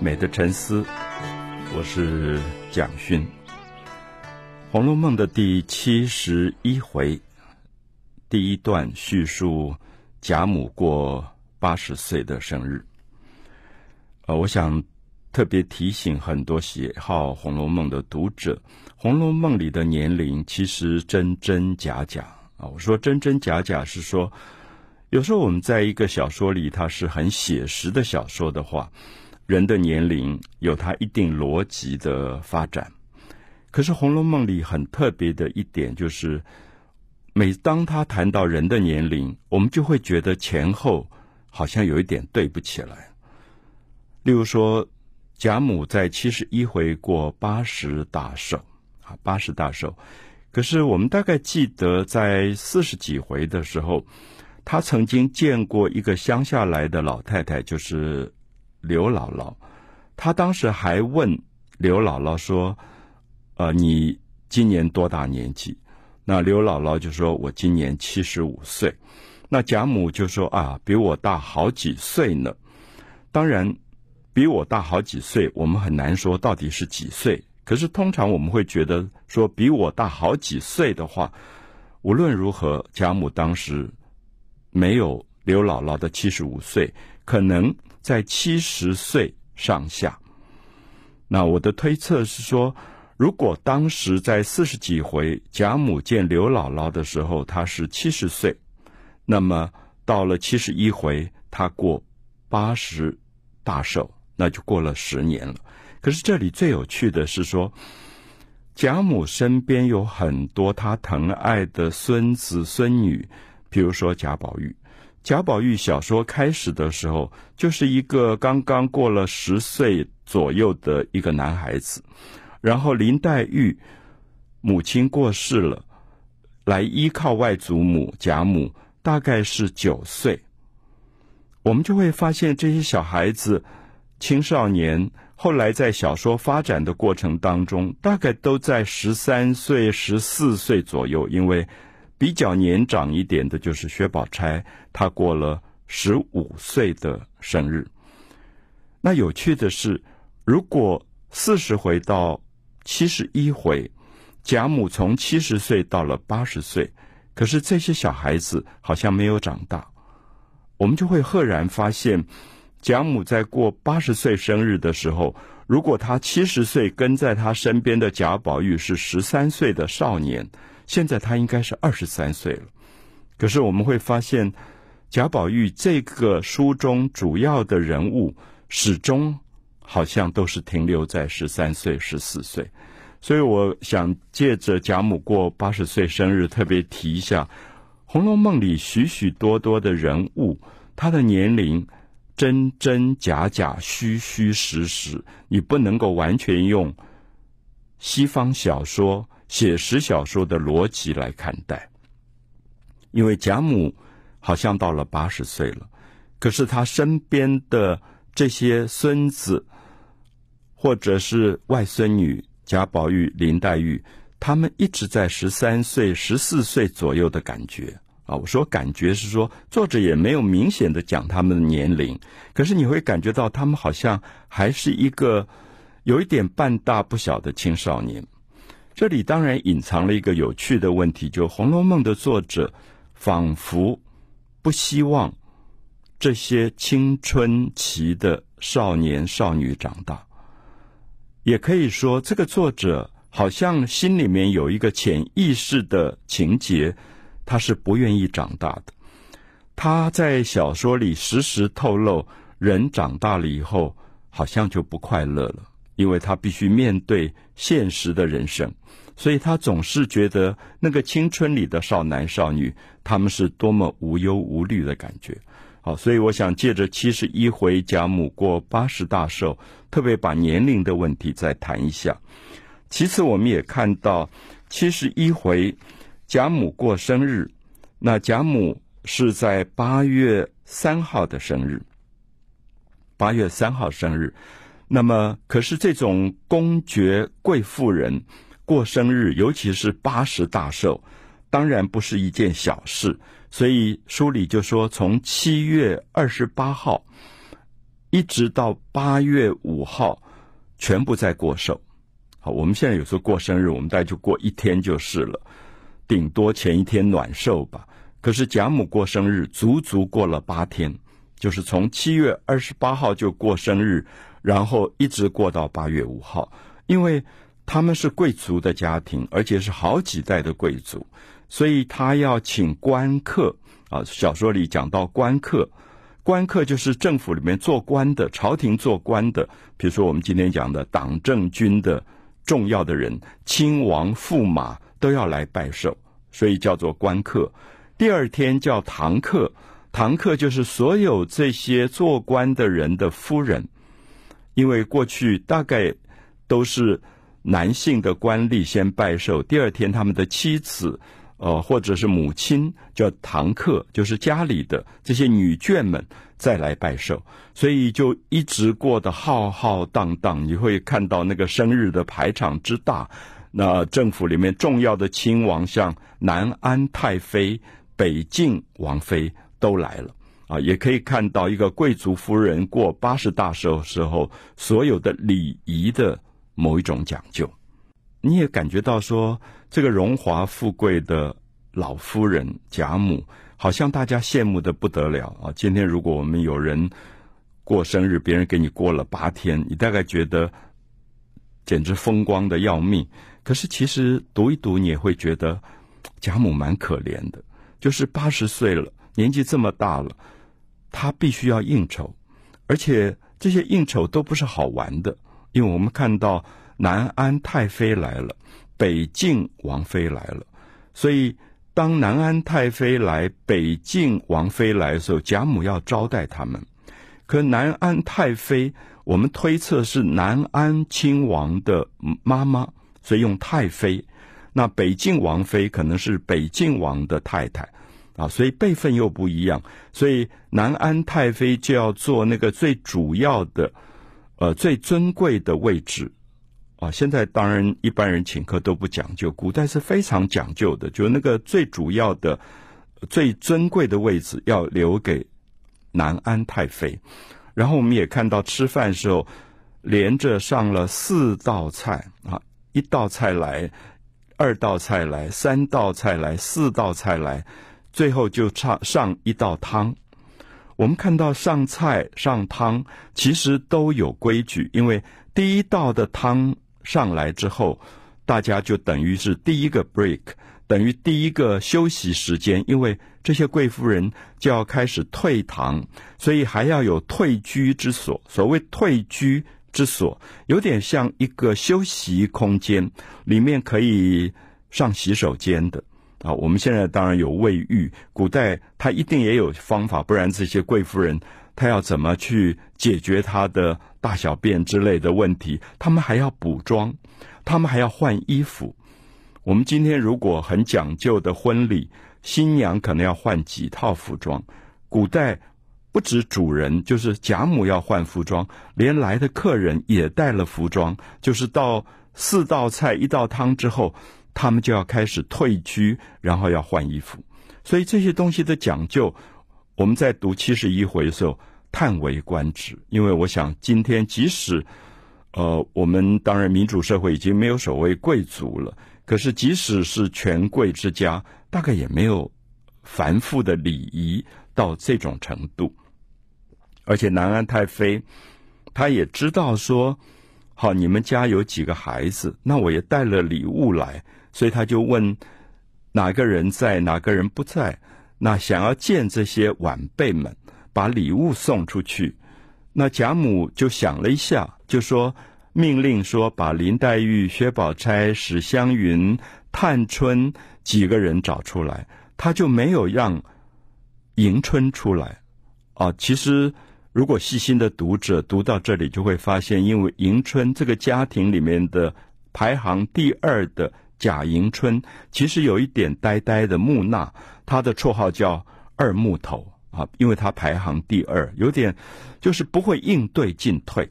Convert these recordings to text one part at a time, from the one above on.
美的沉思，我是蒋勋。《红楼梦》的第七十一回，第一段叙述贾母过八十岁的生日。呃，我想特别提醒很多喜好《红楼梦》的读者，《红楼梦》里的年龄其实真真假假啊。我说真真假假是说。有时候我们在一个小说里，它是很写实的小说的话，人的年龄有它一定逻辑的发展。可是《红楼梦》里很特别的一点就是，每当他谈到人的年龄，我们就会觉得前后好像有一点对不起来。例如说，贾母在七十一回过八十大寿啊，八十大寿。可是我们大概记得在四十几回的时候。他曾经见过一个乡下来的老太太，就是刘姥姥。他当时还问刘姥姥说：“呃，你今年多大年纪？”那刘姥姥就说：“我今年七十五岁。”那贾母就说：“啊，比我大好几岁呢。”当然，比我大好几岁，我们很难说到底是几岁。可是通常我们会觉得说比我大好几岁的话，无论如何，贾母当时。没有刘姥姥的七十五岁，可能在七十岁上下。那我的推测是说，如果当时在四十几回贾母见刘姥姥的时候，她是七十岁，那么到了七十一回，她过八十大寿，那就过了十年了。可是这里最有趣的是说，贾母身边有很多她疼爱的孙子孙女。比如说贾宝玉，贾宝玉小说开始的时候就是一个刚刚过了十岁左右的一个男孩子，然后林黛玉母亲过世了，来依靠外祖母贾母，大概是九岁，我们就会发现这些小孩子、青少年后来在小说发展的过程当中，大概都在十三岁、十四岁左右，因为。比较年长一点的就是薛宝钗，她过了十五岁的生日。那有趣的是，如果四十回到七十一回，贾母从七十岁到了八十岁，可是这些小孩子好像没有长大，我们就会赫然发现，贾母在过八十岁生日的时候，如果她七十岁跟在她身边的贾宝玉是十三岁的少年。现在他应该是二十三岁了，可是我们会发现，贾宝玉这个书中主要的人物始终好像都是停留在十三岁、十四岁，所以我想借着贾母过八十岁生日，特别提一下《红楼梦》里许许多多的人物，他的年龄真真假假、虚虚实实，你不能够完全用西方小说。写实小说的逻辑来看待，因为贾母好像到了八十岁了，可是他身边的这些孙子或者是外孙女贾宝玉、林黛玉，他们一直在十三岁、十四岁左右的感觉啊。我说感觉是说，作者也没有明显的讲他们的年龄，可是你会感觉到他们好像还是一个有一点半大不小的青少年。这里当然隐藏了一个有趣的问题，就《红楼梦》的作者仿佛不希望这些青春期的少年少女长大，也可以说，这个作者好像心里面有一个潜意识的情节，他是不愿意长大的。他在小说里时时透露，人长大了以后好像就不快乐了。因为他必须面对现实的人生，所以他总是觉得那个青春里的少男少女，他们是多么无忧无虑的感觉。好，所以我想借着七十一回贾母过八十大寿，特别把年龄的问题再谈一下。其次，我们也看到七十一回贾母过生日，那贾母是在八月三号的生日，八月三号生日。那么，可是这种公爵贵妇人过生日，尤其是八十大寿，当然不是一件小事。所以书里就说，从七月二十八号一直到八月五号，全部在过寿。好，我们现在有时候过生日，我们大概就过一天就是了，顶多前一天暖寿吧。可是贾母过生日，足足过了八天，就是从七月二十八号就过生日，然后一直过到八月五号。因为他们是贵族的家庭，而且是好几代的贵族，所以他要请官客啊。小说里讲到官客。官客就是政府里面做官的，朝廷做官的，比如说我们今天讲的党政军的重要的人，亲王驸马都要来拜寿，所以叫做官客。第二天叫堂客，堂客就是所有这些做官的人的夫人，因为过去大概都是男性的官吏先拜寿，第二天他们的妻子。呃，或者是母亲叫堂客，就是家里的这些女眷们再来拜寿，所以就一直过得浩浩荡荡。你会看到那个生日的排场之大，那政府里面重要的亲王，像南安太妃、北晋王妃都来了啊，也可以看到一个贵族夫人过八十大寿时候所有的礼仪的某一种讲究。你也感觉到说，这个荣华富贵的老夫人贾母，好像大家羡慕的不得了啊！今天如果我们有人过生日，别人给你过了八天，你大概觉得简直风光的要命。可是其实读一读，你也会觉得贾母蛮可怜的，就是八十岁了，年纪这么大了，他必须要应酬，而且这些应酬都不是好玩的，因为我们看到。南安太妃来了，北静王妃来了，所以当南安太妃来、北静王妃来的时候，贾母要招待他们。可南安太妃，我们推测是南安亲王的妈妈，所以用太妃。那北静王妃可能是北静王的太太，啊，所以辈分又不一样，所以南安太妃就要坐那个最主要的、呃最尊贵的位置。啊，现在当然一般人请客都不讲究，古代是非常讲究的，就那个最主要的、最尊贵的位置要留给南安太妃。然后我们也看到吃饭时候，连着上了四道菜啊，一道菜来，二道菜来，三道菜来，四道菜来，最后就上上一道汤。我们看到上菜上汤其实都有规矩，因为第一道的汤。上来之后，大家就等于是第一个 break，等于第一个休息时间，因为这些贵夫人就要开始退堂，所以还要有退居之所。所谓退居之所，有点像一个休息空间，里面可以上洗手间的啊。我们现在当然有卫浴，古代他一定也有方法，不然这些贵夫人。他要怎么去解决他的大小便之类的问题？他们还要补妆，他们还要换衣服。我们今天如果很讲究的婚礼，新娘可能要换几套服装。古代不止主人，就是贾母要换服装，连来的客人也带了服装。就是到四道菜一道汤之后，他们就要开始退居，然后要换衣服。所以这些东西的讲究。我们在读七十一回的时候，叹为观止。因为我想，今天即使，呃，我们当然民主社会已经没有所谓贵族了，可是即使是权贵之家，大概也没有繁复的礼仪到这种程度。而且南安太妃，她也知道说，好，你们家有几个孩子，那我也带了礼物来，所以他就问哪个人在，哪个人不在。那想要见这些晚辈们，把礼物送出去。那贾母就想了一下，就说命令说把林黛玉、薛宝钗、史湘云、探春几个人找出来，他就没有让迎春出来。啊，其实如果细心的读者读到这里，就会发现，因为迎春这个家庭里面的排行第二的。贾迎春其实有一点呆呆的木讷，她的绰号叫二木头啊，因为她排行第二，有点就是不会应对进退。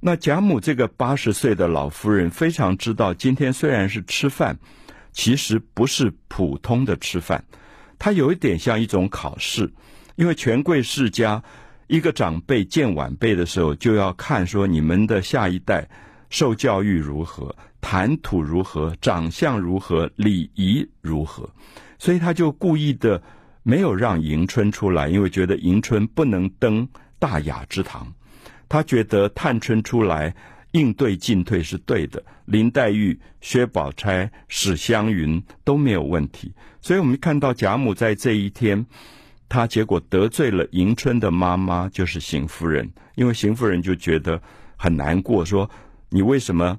那贾母这个八十岁的老夫人非常知道，今天虽然是吃饭，其实不是普通的吃饭，它有一点像一种考试，因为权贵世家一个长辈见晚辈的时候，就要看说你们的下一代受教育如何，谈吐如何，长相如何，礼仪如何。所以他就故意的没有让迎春出来，因为觉得迎春不能登大雅之堂。他觉得探春出来应对进退是对的，林黛玉、薛宝钗、史湘云都没有问题。所以我们看到贾母在这一天，他结果得罪了迎春的妈妈，就是邢夫人，因为邢夫人就觉得很难过，说你为什么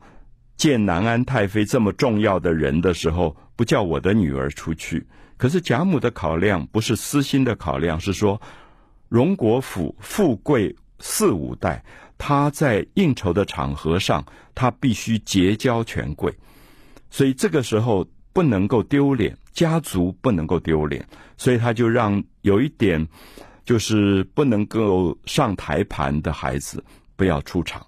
见南安太妃这么重要的人的时候，不叫我的女儿出去？可是贾母的考量不是私心的考量，是说荣国府富贵四五代，他在应酬的场合上，他必须结交权贵，所以这个时候不能够丢脸，家族不能够丢脸，所以他就让有一点就是不能够上台盘的孩子不要出场。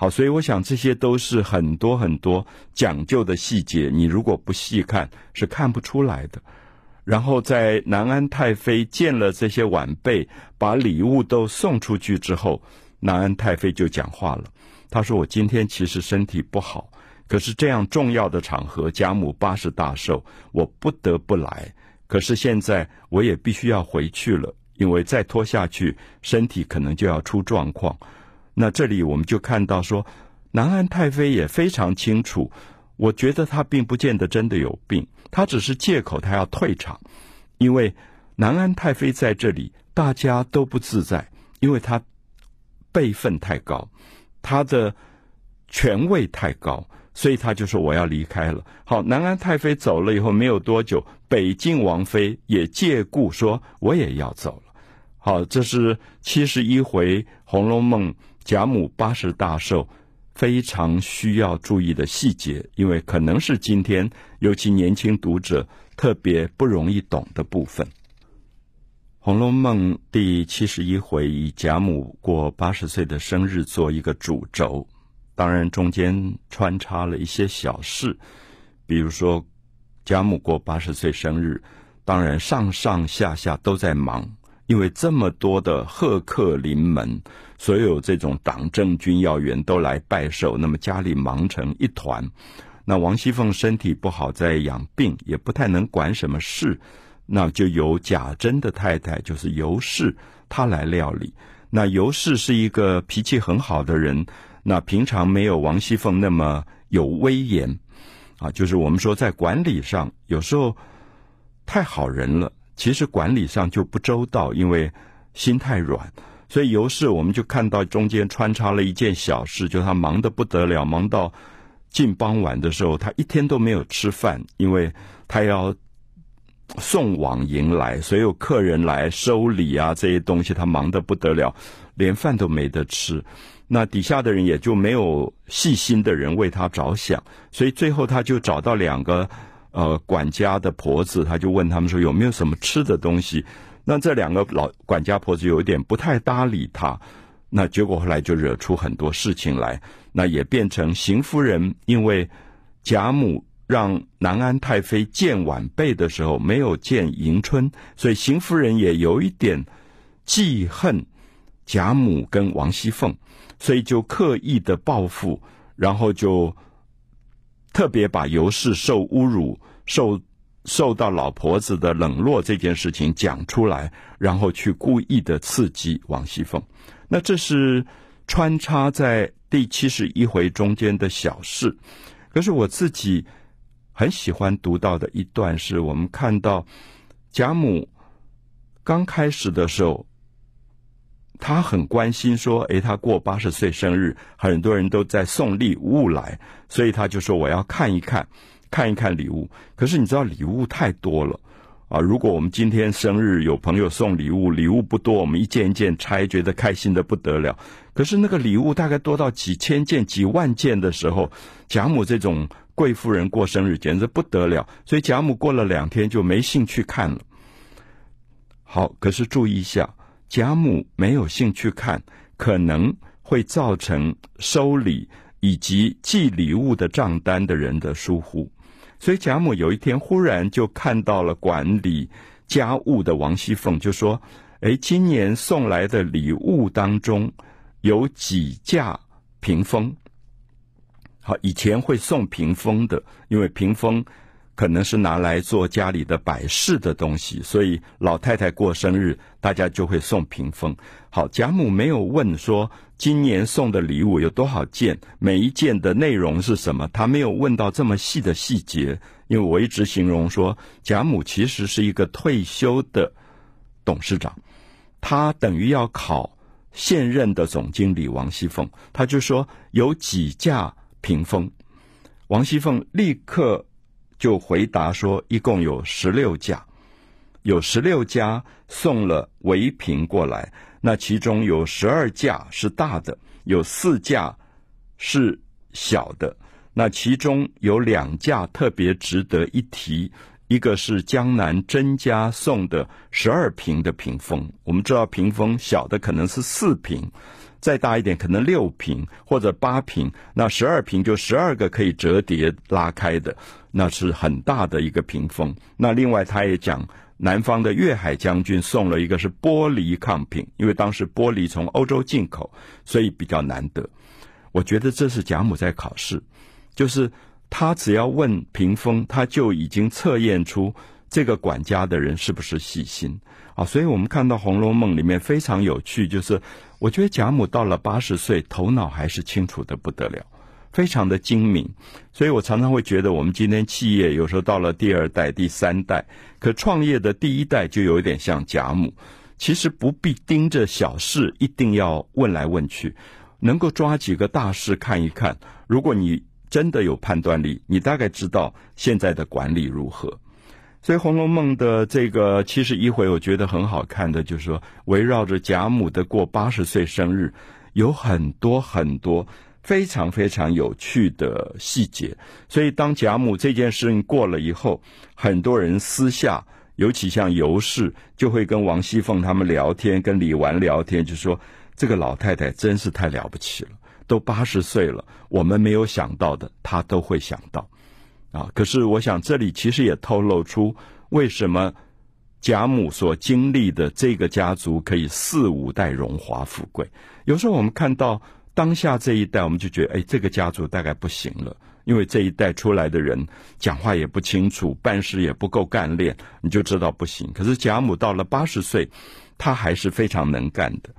好，所以我想这些都是很多很多讲究的细节，你如果不细看是看不出来的。然后在南安太妃见了这些晚辈，把礼物都送出去之后，南安太妃就讲话了。她说：“我今天其实身体不好，可是这样重要的场合，贾母八十大寿，我不得不来。可是现在我也必须要回去了，因为再拖下去，身体可能就要出状况。那这里我们就看到说，南安太妃也非常清楚。”我觉得他并不见得真的有病，他只是借口他要退场，因为南安太妃在这里，大家都不自在，因为他辈分太高，他的权位太高，所以他就说我要离开了。好，南安太妃走了以后没有多久，北静王妃也借故说我也要走了。好，这是七十一回《红楼梦》贾母八十大寿。非常需要注意的细节，因为可能是今天尤其年轻读者特别不容易懂的部分。《红楼梦》第七十一回以贾母过八十岁的生日做一个主轴，当然中间穿插了一些小事，比如说贾母过八十岁生日，当然上上下下都在忙。因为这么多的贺客临门，所有这种党政军要员都来拜寿，那么家里忙成一团。那王熙凤身体不好，在养病，也不太能管什么事，那就由贾珍的太太，就是尤氏，她来料理。那尤氏是一个脾气很好的人，那平常没有王熙凤那么有威严，啊，就是我们说在管理上有时候太好人了。其实管理上就不周到，因为心太软，所以尤氏我们就看到中间穿插了一件小事，就他忙得不得了，忙到近傍晚的时候，他一天都没有吃饭，因为他要送往迎来，所有客人来收礼啊这些东西，他忙得不得了，连饭都没得吃。那底下的人也就没有细心的人为他着想，所以最后他就找到两个。呃，管家的婆子，他就问他们说有没有什么吃的东西？那这两个老管家婆子有点不太搭理他，那结果后来就惹出很多事情来，那也变成邢夫人因为贾母让南安太妃见晚辈的时候没有见迎春，所以邢夫人也有一点记恨贾母跟王熙凤，所以就刻意的报复，然后就。特别把尤氏受侮辱、受受到老婆子的冷落这件事情讲出来，然后去故意的刺激王熙凤。那这是穿插在第七十一回中间的小事。可是我自己很喜欢读到的一段，是我们看到贾母刚开始的时候。他很关心，说：“诶，他过八十岁生日，很多人都在送礼物来，所以他就说我要看一看，看一看礼物。可是你知道礼物太多了啊！如果我们今天生日有朋友送礼物，礼物不多，我们一件一件拆，觉得开心的不得了。可是那个礼物大概多到几千件、几万件的时候，贾母这种贵妇人过生日简直不得了，所以贾母过了两天就没兴趣看了。好，可是注意一下。”贾母没有兴趣看，可能会造成收礼以及寄礼物的账单的人的疏忽，所以贾母有一天忽然就看到了管理家务的王熙凤，就说：“哎，今年送来的礼物当中有几架屏风。好，以前会送屏风的，因为屏风可能是拿来做家里的摆饰的东西，所以老太太过生日，大家就会送屏风。好，贾母没有问说今年送的礼物有多少件，每一件的内容是什么，她没有问到这么细的细节。因为我一直形容说，贾母其实是一个退休的董事长。他等于要考现任的总经理王熙凤，他就说有几架屏风，王熙凤立刻就回答说，一共有十六架，有十六家送了围屏过来，那其中有十二架是大的，有四架是小的，那其中有两架特别值得一提。一个是江南甄家送的十二屏的屏风，我们知道屏风小的可能是四屏，再大一点可能六屏或者八屏，那十二屏就十二个可以折叠拉开的，那是很大的一个屏风。那另外他也讲，南方的粤海将军送了一个是玻璃抗屏，因为当时玻璃从欧洲进口，所以比较难得。我觉得这是贾母在考试，就是。他只要问屏风，他就已经测验出这个管家的人是不是细心啊！所以我们看到《红楼梦》里面非常有趣，就是我觉得贾母到了八十岁，头脑还是清楚的不得了，非常的精明。所以我常常会觉得，我们今天企业有时候到了第二代、第三代，可创业的第一代就有一点像贾母，其实不必盯着小事，一定要问来问去，能够抓几个大事看一看。如果你真的有判断力，你大概知道现在的管理如何。所以《红楼梦》的这个七十一回，我觉得很好看的，就是说围绕着贾母的过八十岁生日，有很多很多非常非常有趣的细节。所以当贾母这件事情过了以后，很多人私下，尤其像尤氏，就会跟王熙凤他们聊天，跟李纨聊天，就说这个老太太真是太了不起了。都八十岁了，我们没有想到的，他都会想到，啊！可是我想这里其实也透露出为什么贾母所经历的这个家族可以四五代荣华富贵。有时候我们看到当下这一代，我们就觉得，哎，这个家族大概不行了，因为这一代出来的人讲话也不清楚，办事也不够干练，你就知道不行。可是贾母到了八十岁，她还是非常能干的。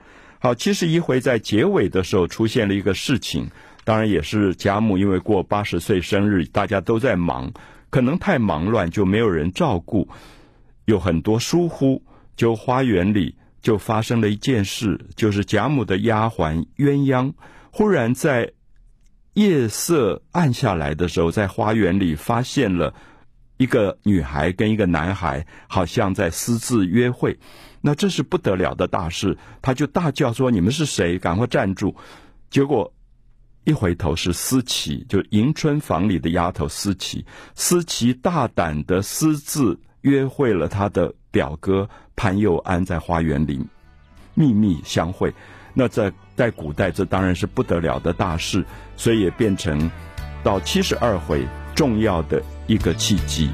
好，七十一回在结尾的时候出现了一个事情，当然也是贾母因为过八十岁生日，大家都在忙，可能太忙乱就没有人照顾，有很多疏忽，就花园里就发生了一件事，就是贾母的丫鬟鸳鸯忽然在夜色暗下来的时候，在花园里发现了一个女孩跟一个男孩好像在私自约会。那这是不得了的大事，他就大叫说：“你们是谁？赶快站住！”结果一回头是思琪，就迎春房里的丫头思琪。思琪大胆的私自约会了他的表哥潘佑安，在花园里秘密相会。那在在古代，这当然是不得了的大事，所以也变成到七十二回重要的一个契机。